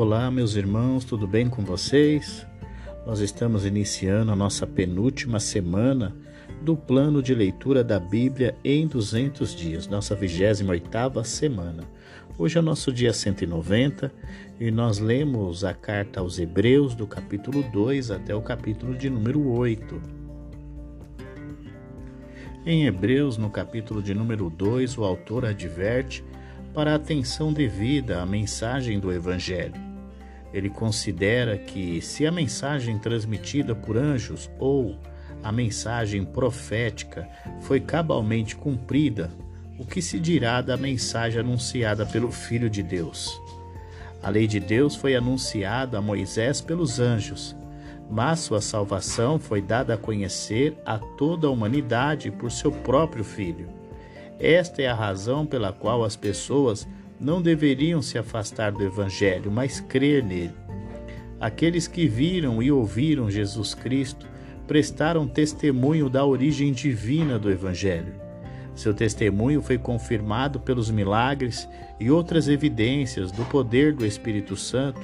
Olá, meus irmãos, tudo bem com vocês? Nós estamos iniciando a nossa penúltima semana do plano de leitura da Bíblia em 200 dias, nossa 28ª semana. Hoje é nosso dia 190 e nós lemos a carta aos Hebreus do capítulo 2 até o capítulo de número 8. Em Hebreus, no capítulo de número 2, o autor adverte para a atenção devida à mensagem do Evangelho. Ele considera que, se a mensagem transmitida por anjos ou a mensagem profética foi cabalmente cumprida, o que se dirá da mensagem anunciada pelo Filho de Deus? A lei de Deus foi anunciada a Moisés pelos anjos, mas sua salvação foi dada a conhecer a toda a humanidade por seu próprio Filho. Esta é a razão pela qual as pessoas não deveriam se afastar do Evangelho, mas crer nele. Aqueles que viram e ouviram Jesus Cristo prestaram testemunho da origem divina do Evangelho. Seu testemunho foi confirmado pelos milagres e outras evidências do poder do Espírito Santo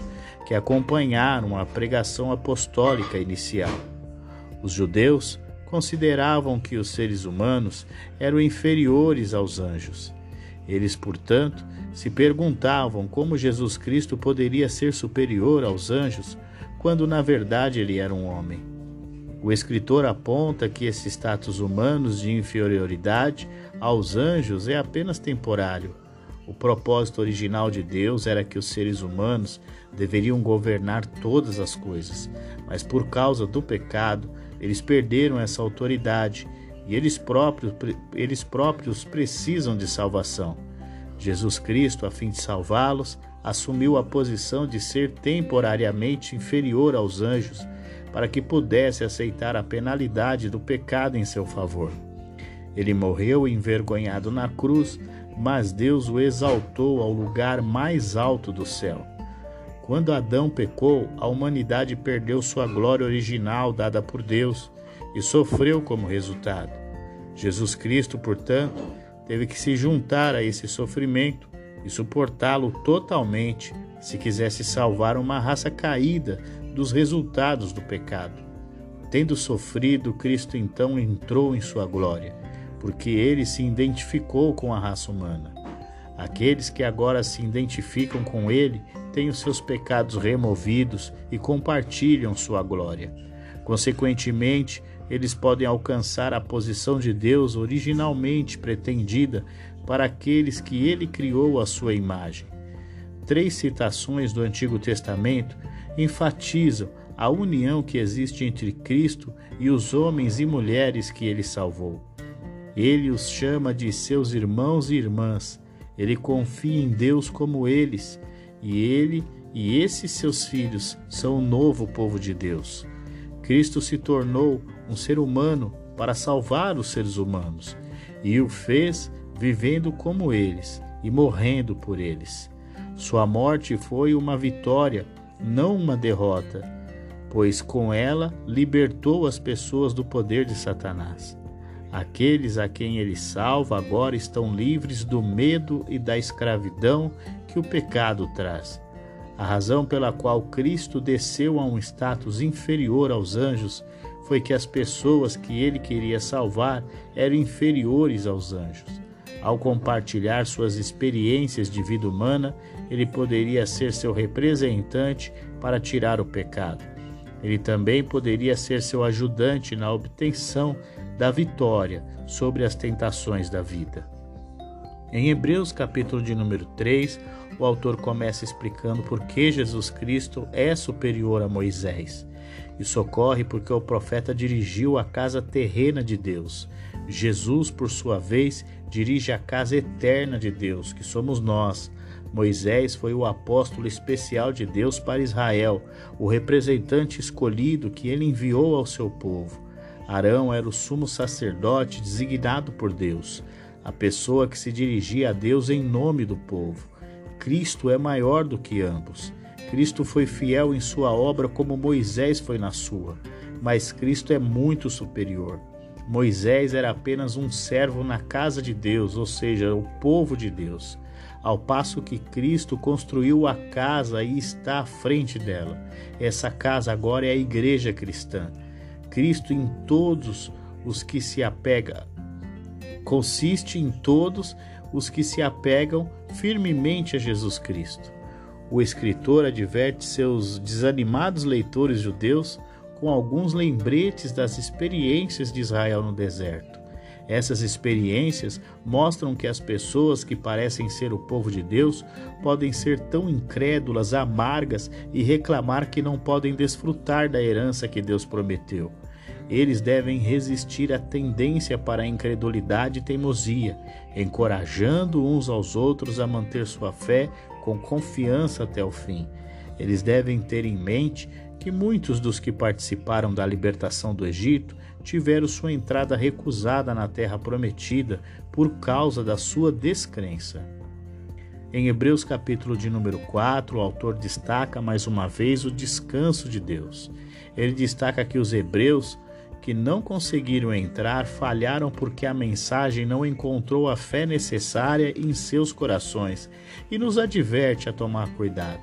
que acompanharam a pregação apostólica inicial. Os judeus consideravam que os seres humanos eram inferiores aos anjos. Eles, portanto, se perguntavam como Jesus Cristo poderia ser superior aos anjos, quando na verdade ele era um homem. O escritor aponta que esse status humano de inferioridade aos anjos é apenas temporário. O propósito original de Deus era que os seres humanos deveriam governar todas as coisas, mas por causa do pecado, eles perderam essa autoridade e eles próprios, eles próprios precisam de salvação. Jesus Cristo, a fim de salvá-los, assumiu a posição de ser temporariamente inferior aos anjos, para que pudesse aceitar a penalidade do pecado em seu favor. Ele morreu envergonhado na cruz, mas Deus o exaltou ao lugar mais alto do céu. Quando Adão pecou, a humanidade perdeu sua glória original dada por Deus e sofreu como resultado. Jesus Cristo, portanto, teve que se juntar a esse sofrimento e suportá-lo totalmente se quisesse salvar uma raça caída dos resultados do pecado. Tendo sofrido, Cristo então entrou em sua glória, porque ele se identificou com a raça humana. Aqueles que agora se identificam com Ele têm os seus pecados removidos e compartilham sua glória. Consequentemente, eles podem alcançar a posição de Deus originalmente pretendida para aqueles que Ele criou à sua imagem. Três citações do Antigo Testamento enfatizam a união que existe entre Cristo e os homens e mulheres que Ele salvou. Ele os chama de seus irmãos e irmãs ele confia em Deus como eles, e ele e esses seus filhos são o novo povo de Deus. Cristo se tornou um ser humano para salvar os seres humanos e o fez vivendo como eles e morrendo por eles. Sua morte foi uma vitória, não uma derrota, pois com ela libertou as pessoas do poder de Satanás. Aqueles a quem ele salva agora estão livres do medo e da escravidão que o pecado traz. A razão pela qual Cristo desceu a um status inferior aos anjos foi que as pessoas que ele queria salvar eram inferiores aos anjos. Ao compartilhar suas experiências de vida humana, ele poderia ser seu representante para tirar o pecado. Ele também poderia ser seu ajudante na obtenção da vitória sobre as tentações da vida. Em Hebreus, capítulo de número 3, o autor começa explicando por que Jesus Cristo é superior a Moisés. Isso ocorre porque o profeta dirigiu a casa terrena de Deus. Jesus, por sua vez, dirige a casa eterna de Deus, que somos nós. Moisés foi o apóstolo especial de Deus para Israel, o representante escolhido que ele enviou ao seu povo. Arão era o sumo sacerdote designado por Deus, a pessoa que se dirigia a Deus em nome do povo. Cristo é maior do que ambos. Cristo foi fiel em sua obra como Moisés foi na sua, mas Cristo é muito superior. Moisés era apenas um servo na casa de Deus, ou seja, o povo de Deus, ao passo que Cristo construiu a casa e está à frente dela. Essa casa agora é a igreja cristã. Cristo em todos os que se apega consiste em todos os que se apegam firmemente a Jesus Cristo. O escritor adverte seus desanimados leitores judeus com alguns lembretes das experiências de Israel no deserto. Essas experiências mostram que as pessoas que parecem ser o povo de Deus podem ser tão incrédulas, amargas e reclamar que não podem desfrutar da herança que Deus prometeu. Eles devem resistir à tendência para a incredulidade e teimosia, encorajando uns aos outros a manter sua fé com confiança até o fim. Eles devem ter em mente que muitos dos que participaram da libertação do Egito tiveram sua entrada recusada na terra prometida por causa da sua descrença. Em Hebreus capítulo de número 4, o autor destaca mais uma vez o descanso de Deus. Ele destaca que os hebreus que não conseguiram entrar falharam porque a mensagem não encontrou a fé necessária em seus corações e nos adverte a tomar cuidado.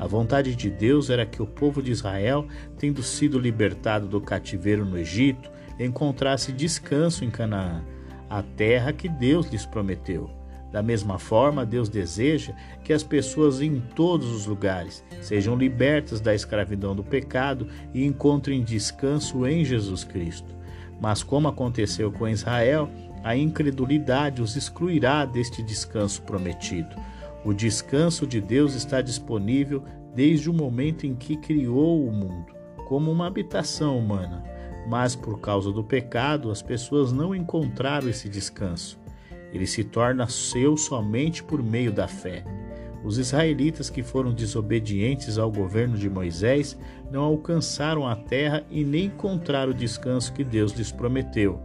A vontade de Deus era que o povo de Israel, tendo sido libertado do cativeiro no Egito, encontrasse descanso em Canaã, a terra que Deus lhes prometeu. Da mesma forma, Deus deseja que as pessoas em todos os lugares sejam libertas da escravidão do pecado e encontrem descanso em Jesus Cristo. Mas, como aconteceu com Israel, a incredulidade os excluirá deste descanso prometido. O descanso de Deus está disponível desde o momento em que criou o mundo, como uma habitação humana. Mas por causa do pecado, as pessoas não encontraram esse descanso. Ele se torna seu somente por meio da fé. Os israelitas que foram desobedientes ao governo de Moisés não alcançaram a terra e nem encontraram o descanso que Deus lhes prometeu.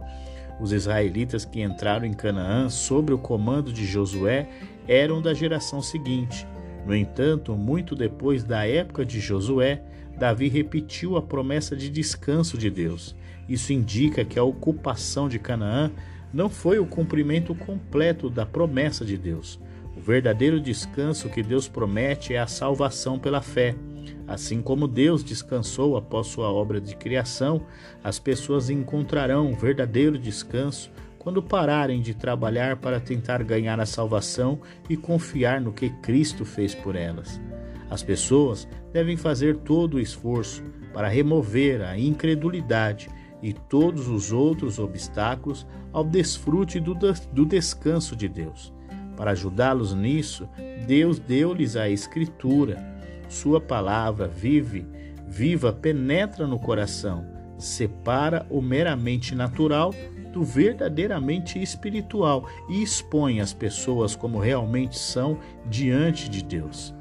Os israelitas que entraram em Canaã sob o comando de Josué eram da geração seguinte. No entanto, muito depois da época de Josué, Davi repetiu a promessa de descanso de Deus. Isso indica que a ocupação de Canaã não foi o cumprimento completo da promessa de Deus. O verdadeiro descanso que Deus promete é a salvação pela fé. Assim como Deus descansou após sua obra de criação, as pessoas encontrarão o verdadeiro descanso quando pararem de trabalhar para tentar ganhar a salvação e confiar no que Cristo fez por elas. As pessoas devem fazer todo o esforço para remover a incredulidade e todos os outros obstáculos ao desfrute do, do descanso de Deus. Para ajudá-los nisso, Deus deu-lhes a Escritura. Sua palavra vive, viva, penetra no coração, separa o meramente natural do verdadeiramente espiritual e expõe as pessoas como realmente são diante de Deus.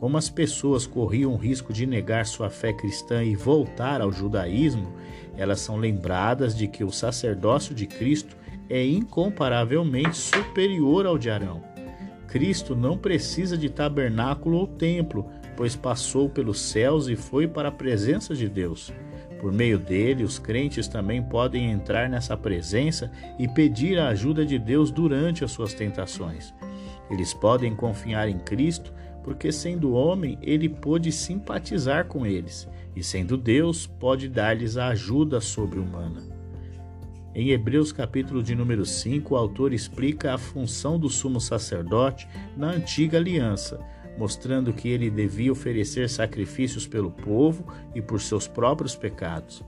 Como as pessoas corriam o risco de negar sua fé cristã e voltar ao judaísmo, elas são lembradas de que o sacerdócio de Cristo é incomparavelmente superior ao de Arão. Cristo não precisa de tabernáculo ou templo, pois passou pelos céus e foi para a presença de Deus. Por meio dele, os crentes também podem entrar nessa presença e pedir a ajuda de Deus durante as suas tentações. Eles podem confiar em Cristo, porque sendo homem, ele pôde simpatizar com eles, e sendo Deus, pode dar-lhes a ajuda sobre-humana. Em Hebreus capítulo de número 5, o autor explica a função do sumo sacerdote na antiga aliança mostrando que ele devia oferecer sacrifícios pelo povo e por seus próprios pecados.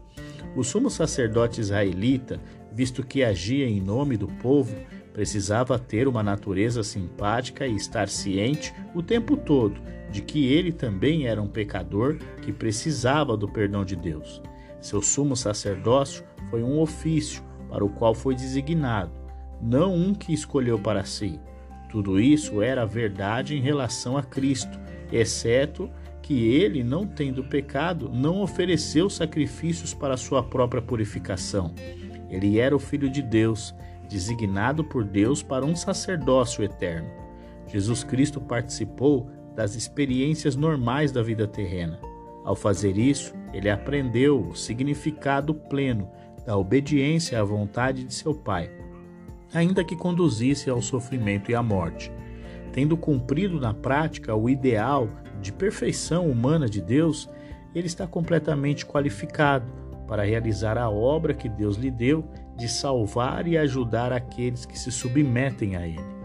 O sumo sacerdote israelita, visto que agia em nome do povo, precisava ter uma natureza simpática e estar ciente o tempo todo de que ele também era um pecador que precisava do perdão de Deus. Seu sumo sacerdócio foi um ofício para o qual foi designado, não um que escolheu para si. Tudo isso era verdade em relação a Cristo, exceto que ele, não tendo pecado, não ofereceu sacrifícios para sua própria purificação. Ele era o Filho de Deus, designado por Deus para um sacerdócio eterno. Jesus Cristo participou das experiências normais da vida terrena. Ao fazer isso, ele aprendeu o significado pleno da obediência à vontade de seu Pai, ainda que conduzisse ao sofrimento e à morte. Tendo cumprido na prática o ideal de perfeição humana de Deus, ele está completamente qualificado para realizar a obra que Deus lhe deu de salvar e ajudar aqueles que se submetem a ele.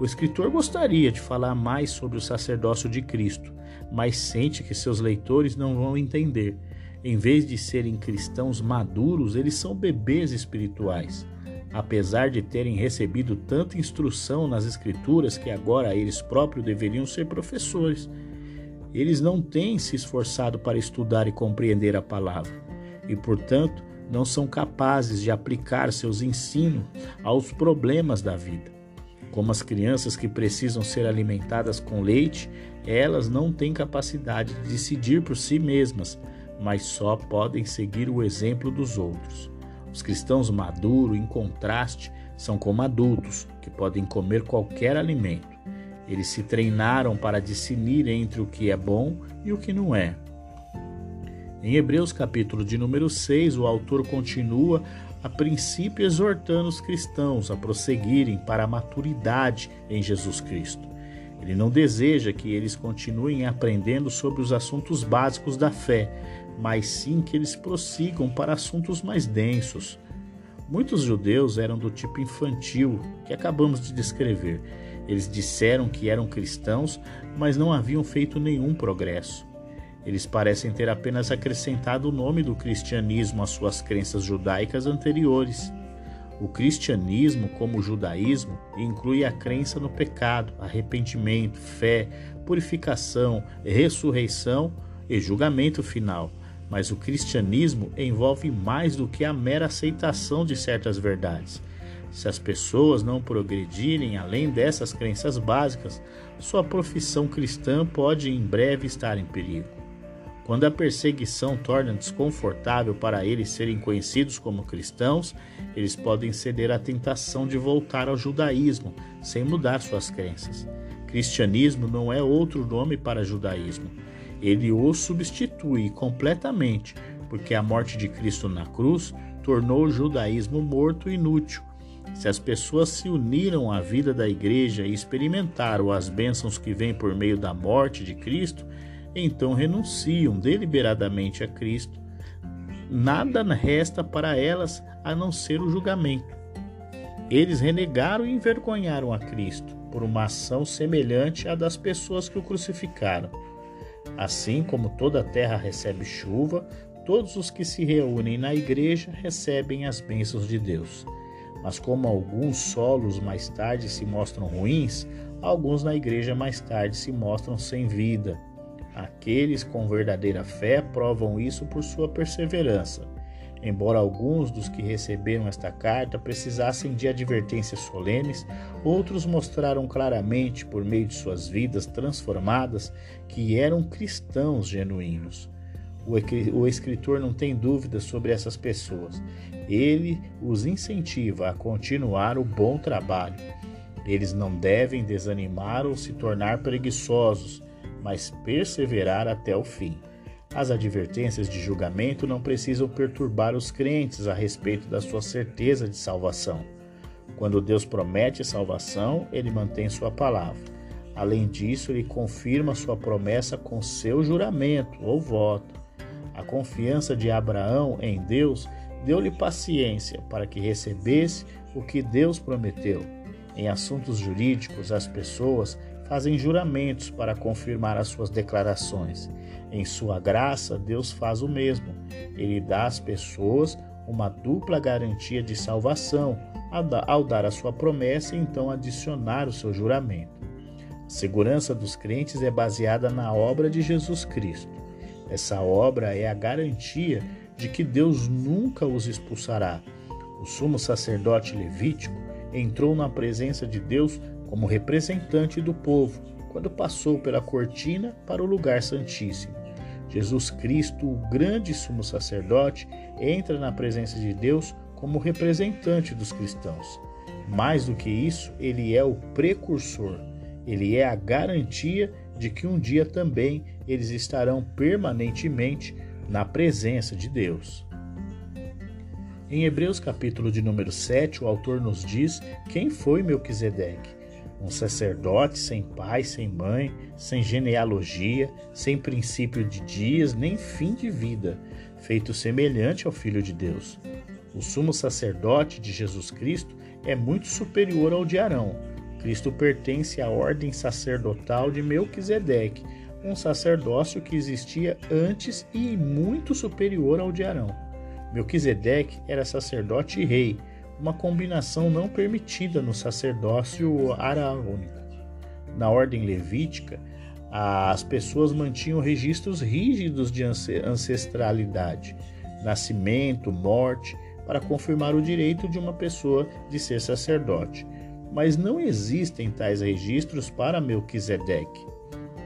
O escritor gostaria de falar mais sobre o sacerdócio de Cristo, mas sente que seus leitores não vão entender. Em vez de serem cristãos maduros, eles são bebês espirituais. Apesar de terem recebido tanta instrução nas Escrituras que agora eles próprios deveriam ser professores, eles não têm se esforçado para estudar e compreender a palavra e, portanto, não são capazes de aplicar seus ensinos aos problemas da vida. Como as crianças que precisam ser alimentadas com leite, elas não têm capacidade de decidir por si mesmas, mas só podem seguir o exemplo dos outros. Os cristãos maduros, em contraste, são como adultos, que podem comer qualquer alimento. Eles se treinaram para discernir entre o que é bom e o que não é. Em Hebreus capítulo de número 6, o autor continua a princípio exortando os cristãos a prosseguirem para a maturidade em Jesus Cristo. Ele não deseja que eles continuem aprendendo sobre os assuntos básicos da fé, mas sim que eles prossigam para assuntos mais densos. Muitos judeus eram do tipo infantil que acabamos de descrever. Eles disseram que eram cristãos, mas não haviam feito nenhum progresso. Eles parecem ter apenas acrescentado o nome do cristianismo às suas crenças judaicas anteriores. O cristianismo, como o judaísmo, inclui a crença no pecado, arrependimento, fé, purificação, ressurreição e julgamento final. Mas o cristianismo envolve mais do que a mera aceitação de certas verdades. Se as pessoas não progredirem além dessas crenças básicas, sua profissão cristã pode em breve estar em perigo. Quando a perseguição torna desconfortável para eles serem conhecidos como cristãos, eles podem ceder à tentação de voltar ao judaísmo, sem mudar suas crenças. Cristianismo não é outro nome para judaísmo. Ele o substitui completamente, porque a morte de Cristo na cruz tornou o judaísmo morto e inútil. Se as pessoas se uniram à vida da igreja e experimentaram as bênçãos que vêm por meio da morte de Cristo, então renunciam deliberadamente a Cristo. Nada resta para elas a não ser o julgamento. Eles renegaram e envergonharam a Cristo por uma ação semelhante à das pessoas que o crucificaram. Assim como toda a terra recebe chuva, todos os que se reúnem na igreja recebem as bênçãos de Deus. Mas como alguns solos mais tarde se mostram ruins, alguns na igreja mais tarde se mostram sem vida. Aqueles com verdadeira fé provam isso por sua perseverança. Embora alguns dos que receberam esta carta precisassem de advertências solenes, outros mostraram claramente, por meio de suas vidas transformadas, que eram cristãos genuínos. O escritor não tem dúvidas sobre essas pessoas. Ele os incentiva a continuar o bom trabalho. Eles não devem desanimar ou se tornar preguiçosos mas perseverar até o fim. As advertências de julgamento não precisam perturbar os crentes a respeito da sua certeza de salvação. Quando Deus promete salvação, ele mantém sua palavra. Além disso, ele confirma sua promessa com seu juramento ou voto. A confiança de Abraão em Deus deu-lhe paciência para que recebesse o que Deus prometeu. Em assuntos jurídicos, as pessoas fazem juramentos para confirmar as suas declarações. Em sua graça, Deus faz o mesmo. Ele dá às pessoas uma dupla garantia de salvação ao dar a sua promessa e então adicionar o seu juramento. A segurança dos crentes é baseada na obra de Jesus Cristo. Essa obra é a garantia de que Deus nunca os expulsará. O sumo sacerdote levítico entrou na presença de Deus como representante do povo quando passou pela cortina para o lugar santíssimo. Jesus Cristo, o grande sumo sacerdote, entra na presença de Deus como representante dos cristãos. Mais do que isso, ele é o precursor, ele é a garantia de que um dia também eles estarão permanentemente na presença de Deus. Em Hebreus capítulo de número 7, o autor nos diz quem foi Melquisedeque. Um sacerdote sem pai, sem mãe, sem genealogia, sem princípio de dias, nem fim de vida, feito semelhante ao Filho de Deus. O sumo sacerdote de Jesus Cristo é muito superior ao de Arão. Cristo pertence à ordem sacerdotal de Melquisedeque, um sacerdócio que existia antes e muito superior ao de Arão. Melquisedeque era sacerdote e rei, uma combinação não permitida no sacerdócio araônico. Na ordem levítica, as pessoas mantinham registros rígidos de ancestralidade, nascimento, morte, para confirmar o direito de uma pessoa de ser sacerdote. Mas não existem tais registros para Melquisedeque.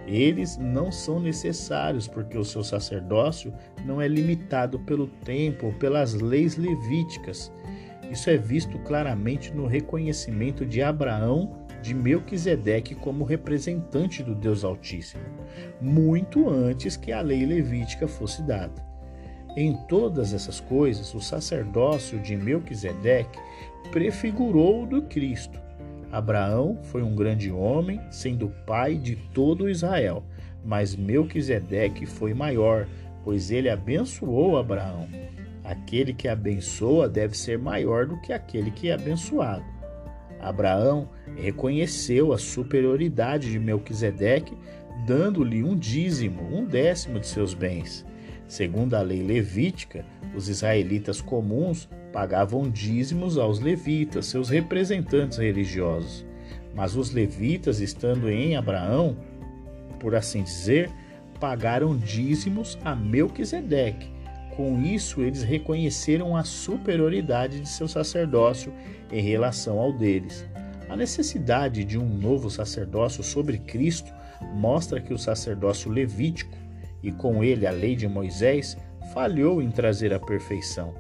Eles não são necessários porque o seu sacerdócio não é limitado pelo tempo ou pelas leis levíticas. Isso é visto claramente no reconhecimento de Abraão de Melquisedeque como representante do Deus Altíssimo, muito antes que a lei levítica fosse dada. Em todas essas coisas, o sacerdócio de Melquisedeque prefigurou o do Cristo, Abraão foi um grande homem, sendo pai de todo Israel, mas Melquisedeque foi maior, pois ele abençoou Abraão. Aquele que abençoa deve ser maior do que aquele que é abençoado. Abraão reconheceu a superioridade de Melquisedeque, dando-lhe um dízimo, um décimo de seus bens. Segundo a lei levítica, os israelitas comuns pagavam dízimos aos levitas, seus representantes religiosos. Mas os levitas, estando em Abraão, por assim dizer, pagaram dízimos a Melquisedeque. Com isso, eles reconheceram a superioridade de seu sacerdócio em relação ao deles. A necessidade de um novo sacerdócio sobre Cristo mostra que o sacerdócio levítico e com ele a lei de Moisés, falhou em trazer a perfeição.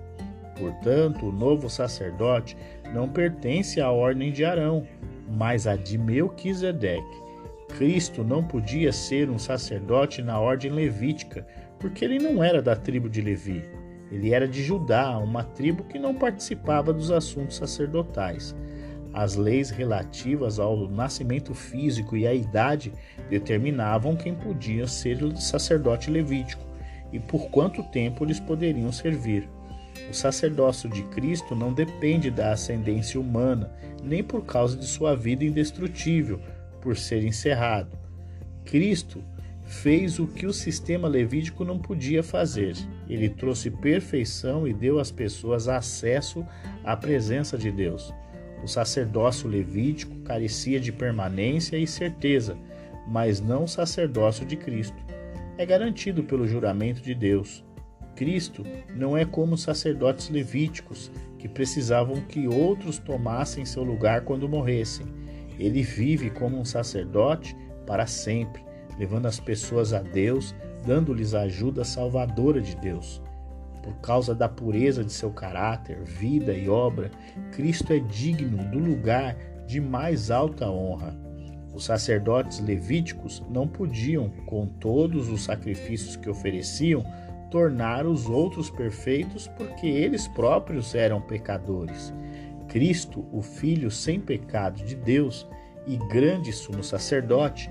Portanto, o novo sacerdote não pertence à ordem de Arão, mas à de Melquisedeque. Cristo não podia ser um sacerdote na ordem levítica, porque ele não era da tribo de Levi. Ele era de Judá, uma tribo que não participava dos assuntos sacerdotais. As leis relativas ao nascimento físico e à idade determinavam quem podia ser sacerdote levítico e por quanto tempo eles poderiam servir. O sacerdócio de Cristo não depende da ascendência humana, nem por causa de sua vida indestrutível, por ser encerrado. Cristo fez o que o sistema levítico não podia fazer. Ele trouxe perfeição e deu às pessoas acesso à presença de Deus. O sacerdócio levítico carecia de permanência e certeza, mas não o sacerdócio de Cristo. É garantido pelo juramento de Deus. Cristo não é como os sacerdotes levíticos, que precisavam que outros tomassem seu lugar quando morressem. Ele vive como um sacerdote para sempre, levando as pessoas a Deus, dando-lhes a ajuda salvadora de Deus. Por causa da pureza de seu caráter, vida e obra, Cristo é digno do lugar de mais alta honra. Os sacerdotes levíticos não podiam, com todos os sacrifícios que ofereciam, tornar os outros perfeitos porque eles próprios eram pecadores. Cristo, o Filho sem pecado de Deus e grande sumo sacerdote,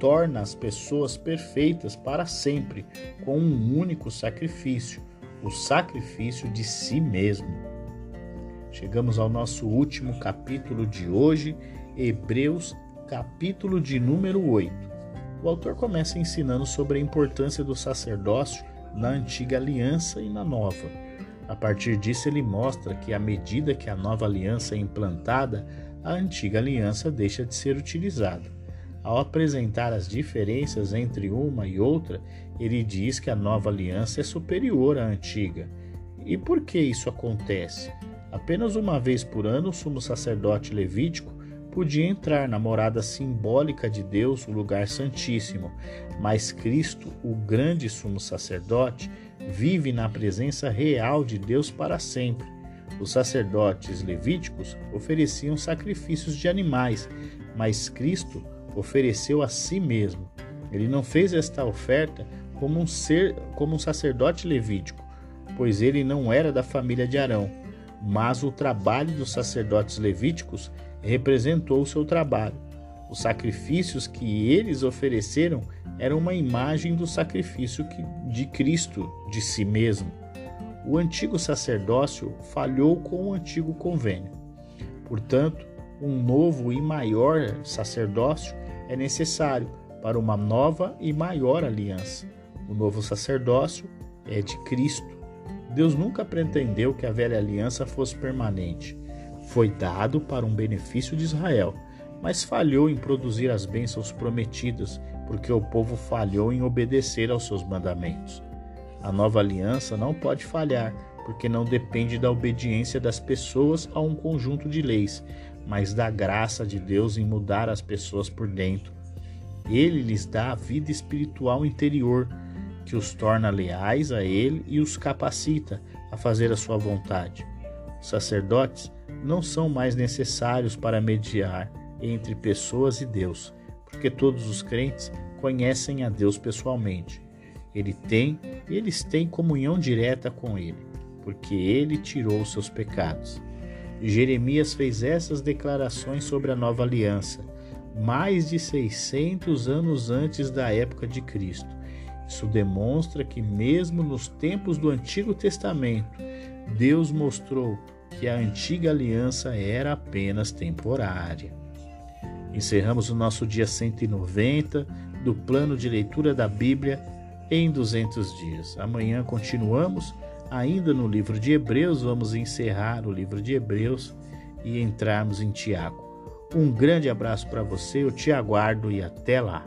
torna as pessoas perfeitas para sempre com um único sacrifício, o sacrifício de si mesmo. Chegamos ao nosso último capítulo de hoje, Hebreus, capítulo de número 8. O autor começa ensinando sobre a importância do sacerdócio na antiga aliança e na nova. A partir disso, ele mostra que à medida que a nova aliança é implantada, a antiga aliança deixa de ser utilizada. Ao apresentar as diferenças entre uma e outra, ele diz que a nova aliança é superior à antiga. E por que isso acontece? Apenas uma vez por ano, o sumo sacerdote levítico podia entrar na morada simbólica de Deus, o lugar santíssimo, mas Cristo, o grande sumo sacerdote, vive na presença real de Deus para sempre. Os sacerdotes levíticos ofereciam sacrifícios de animais, mas Cristo ofereceu a si mesmo. Ele não fez esta oferta como um ser, como um sacerdote levítico, pois ele não era da família de Arão, mas o trabalho dos sacerdotes levíticos representou o seu trabalho. Os sacrifícios que eles ofereceram eram uma imagem do sacrifício de Cristo de si mesmo. O antigo sacerdócio falhou com o antigo convênio. Portanto, um novo e maior sacerdócio é necessário para uma nova e maior aliança. O novo sacerdócio é de Cristo. Deus nunca pretendeu que a velha aliança fosse permanente. Foi dado para um benefício de Israel, mas falhou em produzir as bênçãos prometidas, porque o povo falhou em obedecer aos seus mandamentos. A nova aliança não pode falhar, porque não depende da obediência das pessoas a um conjunto de leis, mas da graça de Deus em mudar as pessoas por dentro. Ele lhes dá a vida espiritual interior, que os torna leais a Ele e os capacita a fazer a sua vontade. Os sacerdotes não são mais necessários para mediar entre pessoas e Deus, porque todos os crentes conhecem a Deus pessoalmente. Ele tem, eles têm comunhão direta com Ele, porque Ele tirou os seus pecados. Jeremias fez essas declarações sobre a nova aliança, mais de 600 anos antes da época de Cristo. Isso demonstra que, mesmo nos tempos do Antigo Testamento, Deus mostrou que a antiga aliança era apenas temporária. Encerramos o nosso dia 190 do plano de leitura da Bíblia em 200 dias. Amanhã continuamos Ainda no livro de Hebreus, vamos encerrar o livro de Hebreus e entrarmos em Tiago. Um grande abraço para você, eu te aguardo e até lá.